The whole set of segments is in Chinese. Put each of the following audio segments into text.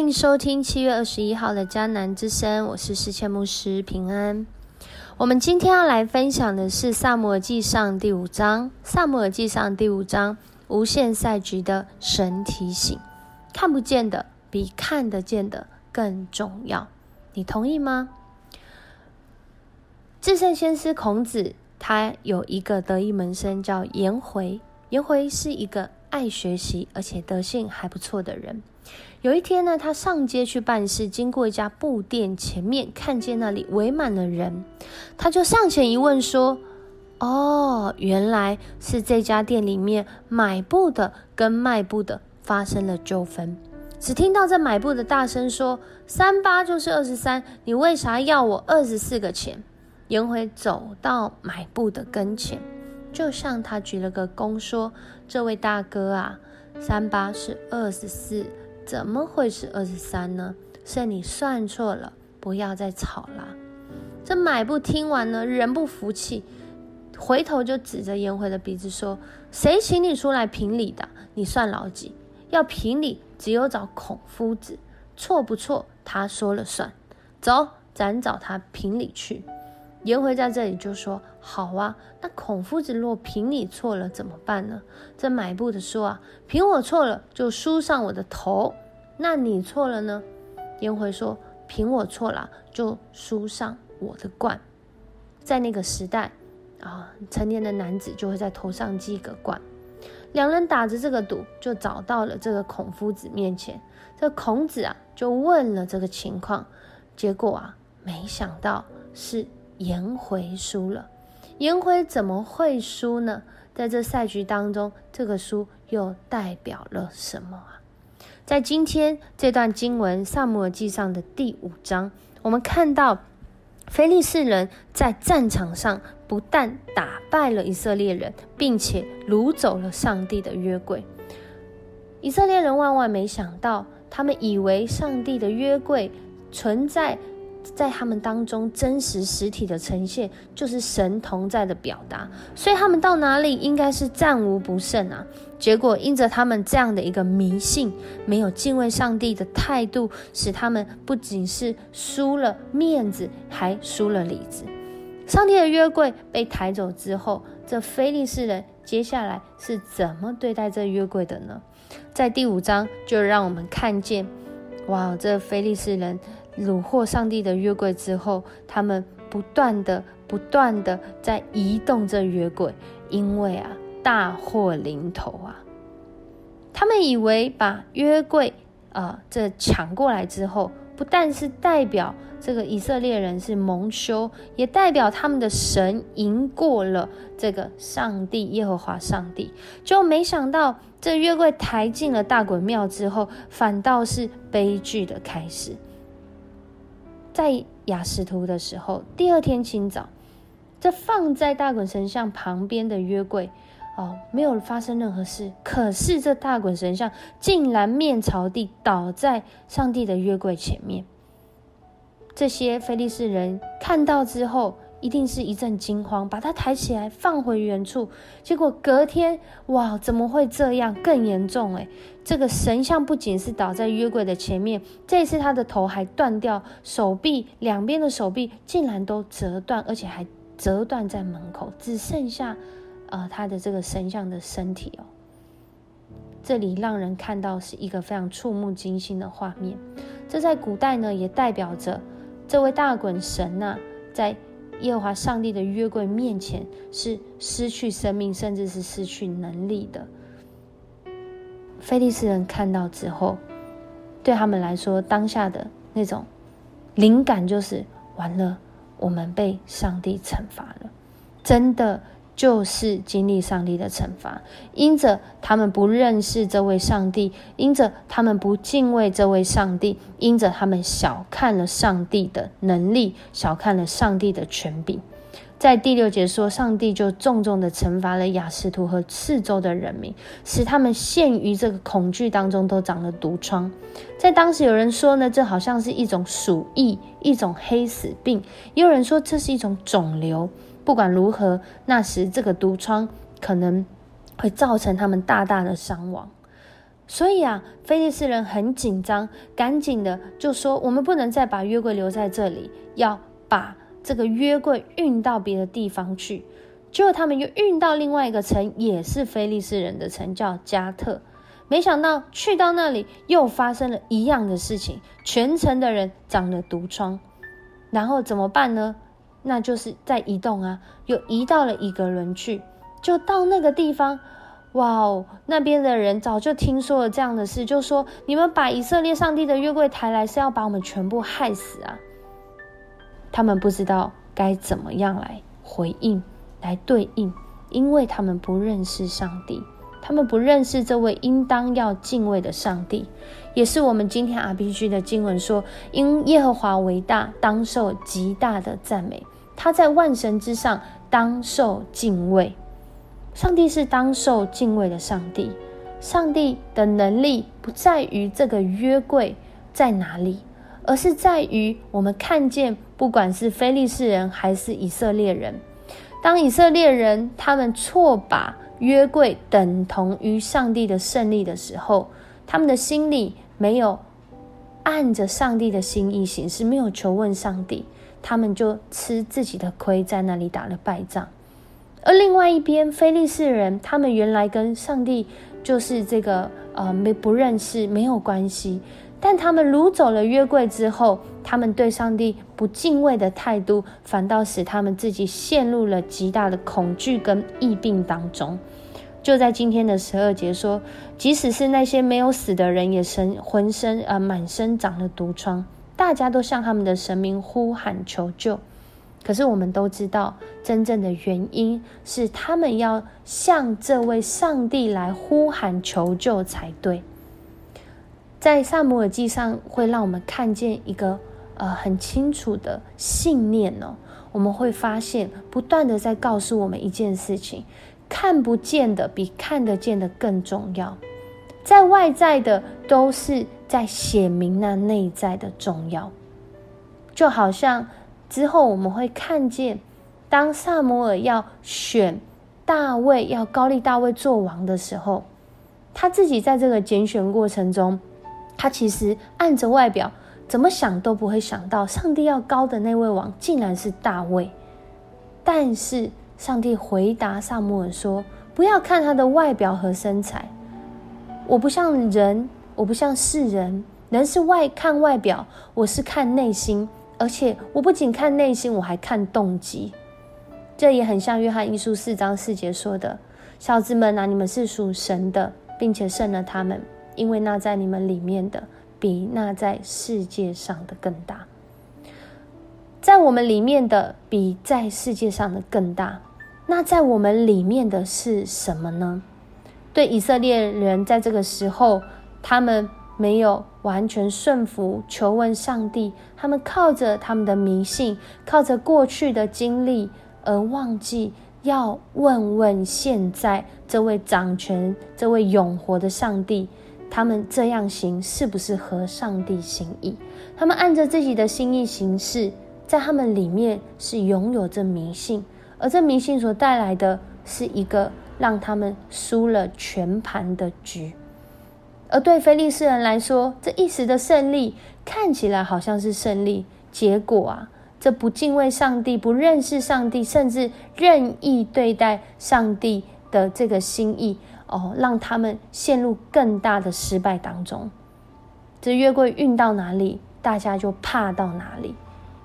欢迎收听七月二十一号的迦南之声，我是世谦牧师平安。我们今天要来分享的是《萨摩尔记上》第五章，《萨摩尔记上》第五章无限赛局的神提醒：看不见的比看得见的更重要。你同意吗？至圣先师孔子，他有一个得意门生叫颜回。颜回是一个爱学习而且德性还不错的人。有一天呢，他上街去办事，经过一家布店前面，看见那里围满了人，他就上前一问说：“哦，原来是这家店里面买布的跟卖布的发生了纠纷。”只听到这买布的大声说：“三八就是二十三，你为啥要我二十四个钱？”颜回走到买布的跟前，就向他鞠了个躬说：“这位大哥啊，三八是二十四。”怎么会是二十三呢？是你算错了，不要再吵啦。这买布听完呢，人不服气，回头就指着颜回的鼻子说：“谁请你出来评理的？你算老几？要评理，只有找孔夫子，错不错？他说了算。走，咱找他评理去。”颜回在这里就说：“好啊，那孔夫子若评你错了怎么办呢？”这买布的说：“啊，评我错了就梳上我的头，那你错了呢？”颜回说：“评我错了就梳上我的冠。”在那个时代啊，成年的男子就会在头上系个冠。两人打着这个赌，就找到了这个孔夫子面前。这孔子啊，就问了这个情况，结果啊，没想到是。颜回输了，颜回怎么会输呢？在这赛局当中，这个输又代表了什么啊？在今天这段经文《萨姆尔记上》的第五章，我们看到菲利士人在战场上不但打败了以色列人，并且掳走了上帝的约柜。以色列人万万没想到，他们以为上帝的约柜存在。在他们当中，真实实体的呈现就是神同在的表达，所以他们到哪里应该是战无不胜啊。结果因着他们这样的一个迷信，没有敬畏上帝的态度，使他们不仅是输了面子，还输了里子。上帝的约柜被抬走之后，这非利士人接下来是怎么对待这约柜的呢？在第五章就让我们看见，哇，这非利士人。虏获上帝的约柜之后，他们不断的、不断的在移动这约柜，因为啊，大祸临头啊！他们以为把约柜啊这抢过来之后，不但是代表这个以色列人是蒙羞，也代表他们的神赢过了这个上帝耶和华上帝，就没想到这约柜抬进了大鬼庙之后，反倒是悲剧的开始。在雅什图的时候，第二天清早，这放在大滚神像旁边的约柜，哦，没有发生任何事。可是这大滚神像竟然面朝地倒在上帝的约柜前面。这些菲利士人看到之后。一定是一阵惊慌，把他抬起来放回原处。结果隔天，哇，怎么会这样？更严重诶，这个神像不仅是倒在约柜的前面，这次他的头还断掉，手臂两边的手臂竟然都折断，而且还折断在门口，只剩下呃他的这个神像的身体哦。这里让人看到是一个非常触目惊心的画面。这在古代呢，也代表着这位大滚神呐，在。耶和华上帝的约柜面前是失去生命，甚至是失去能力的。菲利斯人看到之后，对他们来说，当下的那种灵感就是完了，我们被上帝惩罚了，真的。就是经历上帝的惩罚，因着他们不认识这位上帝，因着他们不敬畏这位上帝，因着他们小看了上帝的能力，小看了上帝的权柄。在第六节说，上帝就重重的惩罚了雅什图和四周的人民，使他们陷于这个恐惧当中，都长了毒疮。在当时有人说呢，这好像是一种鼠疫，一种黑死病；也有人说这是一种肿瘤。不管如何，那时这个毒疮可能会造成他们大大的伤亡。所以啊，菲利士人很紧张，赶紧的就说：“我们不能再把约柜留在这里，要把这个约柜运到别的地方去。”结果他们又运到另外一个城，也是菲利士人的城，叫加特。没想到去到那里，又发生了一样的事情，全城的人长了毒疮。然后怎么办呢？那就是在移动啊，又移到了一个人去，就到那个地方。哇哦！那边的人早就听说了这样的事，就说你们把以色列上帝的约柜抬来，是要把我们全部害死啊！他们不知道该怎么样来回应、来对应，因为他们不认识上帝，他们不认识这位应当要敬畏的上帝，也是我们今天 RPG 的经文说：因耶和华为大，当受极大的赞美；他在万神之上，当受敬畏。上帝是当受敬畏的上帝。上帝的能力不在于这个约柜在哪里，而是在于我们看见，不管是非利士人还是以色列人，当以色列人他们错把约柜等同于上帝的胜利的时候，他们的心里没有按着上帝的心意行事，没有求问上帝，他们就吃自己的亏，在那里打了败仗。而另外一边，非利士人他们原来跟上帝就是这个呃没不认识没有关系，但他们掳走了约柜之后，他们对上帝不敬畏的态度，反倒使他们自己陷入了极大的恐惧跟疫病当中。就在今天的十二节说，即使是那些没有死的人，也身浑身呃满身长了毒疮，大家都向他们的神明呼喊求救。可是我们都知道，真正的原因是他们要向这位上帝来呼喊求救才对。在萨姆尔记上，会让我们看见一个呃很清楚的信念哦。我们会发现，不断的在告诉我们一件事情：看不见的比看得见的更重要。在外在的，都是在写明那内在的重要，就好像。之后我们会看见，当萨摩尔要选大卫，要高利大卫做王的时候，他自己在这个拣选过程中，他其实按着外表怎么想都不会想到，上帝要高的那位王竟然是大卫。但是上帝回答萨摩尔说：“不要看他的外表和身材，我不像人，我不像世人，人是外看外表，我是看内心。”而且我不仅看内心，我还看动机。这也很像约翰一书四章四节说的：“小子们啊，你们是属神的，并且胜了他们，因为那在你们里面的，比那在世界上的更大。在我们里面的，比在世界上的更大。那在我们里面的是什么呢？对以色列人，在这个时候，他们。没有完全顺服、求问上帝，他们靠着他们的迷信，靠着过去的经历，而忘记要问问现在这位掌权、这位永活的上帝，他们这样行是不是合上帝心意？他们按着自己的心意行事，在他们里面是拥有着迷信，而这迷信所带来的是一个让他们输了全盘的局。而对菲利士人来说，这一时的胜利看起来好像是胜利，结果啊，这不敬畏上帝、不认识上帝，甚至任意对待上帝的这个心意，哦，让他们陷入更大的失败当中。这月桂运到哪里，大家就怕到哪里，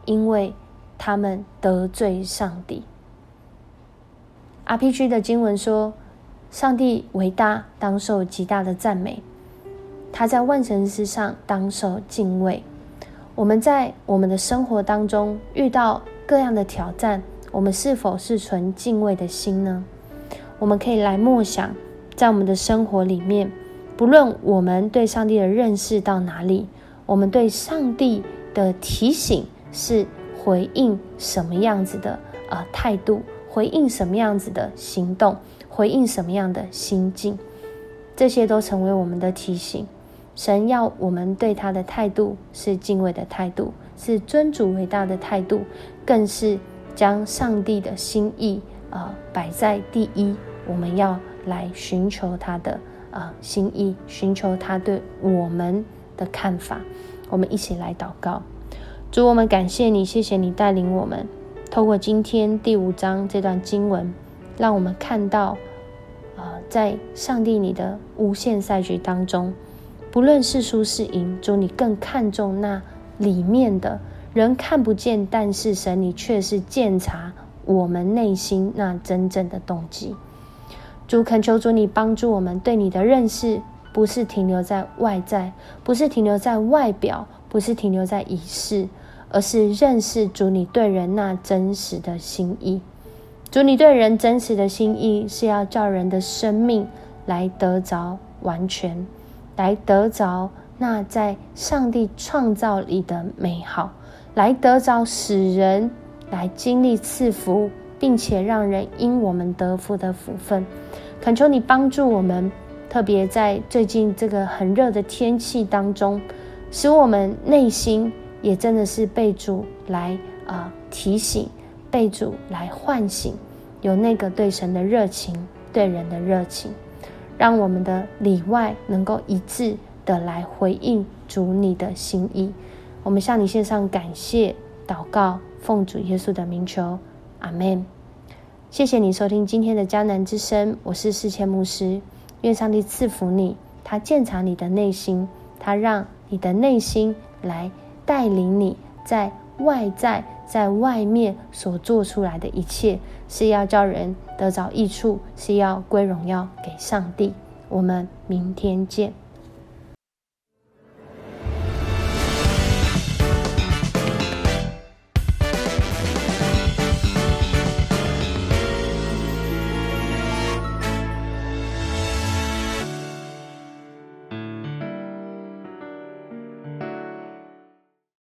因为他们得罪上帝。RPG 的经文说：“上帝伟大，当受极大的赞美。”他在万神之上当受敬畏。我们在我们的生活当中遇到各样的挑战，我们是否是存敬畏的心呢？我们可以来默想，在我们的生活里面，不论我们对上帝的认识到哪里，我们对上帝的提醒是回应什么样子的呃态度，回应什么样子的行动，回应什么样的心境，这些都成为我们的提醒。神要我们对他的态度是敬畏的态度，是尊主伟大的态度，更是将上帝的心意啊摆在第一。我们要来寻求他的呃心意，寻求他对我们的看法。我们一起来祷告，主，我们感谢你，谢谢你带领我们，透过今天第五章这段经文，让我们看到，呃，在上帝你的无限赛局当中，不论是输是赢，主你更看重那里面的人看不见，但是神你却是鉴察我们内心那真正的动机。主恳求主你帮助我们对你的认识。不是停留在外在，不是停留在外表，不是停留在仪式，而是认识主你对人那真实的心意。主你对人真实的心意，是要叫人的生命来得着完全，来得着那在上帝创造里的美好，来得着使人来经历赐福，并且让人因我们得福的福分。恳求你帮助我们。特别在最近这个很热的天气当中，使我们内心也真的是被主来啊提醒，被主来唤醒，有那个对神的热情，对人的热情，让我们的里外能够一致的来回应主你的心意。我们向你献上感谢祷告，奉主耶稣的名求，阿门。谢谢你收听今天的迦南之声，我是世谦牧师。愿上帝赐福你，他鉴察你的内心，他让你的内心来带领你，在外在在外面所做出来的一切，是要叫人得着益处，是要归荣耀给上帝。我们明天见。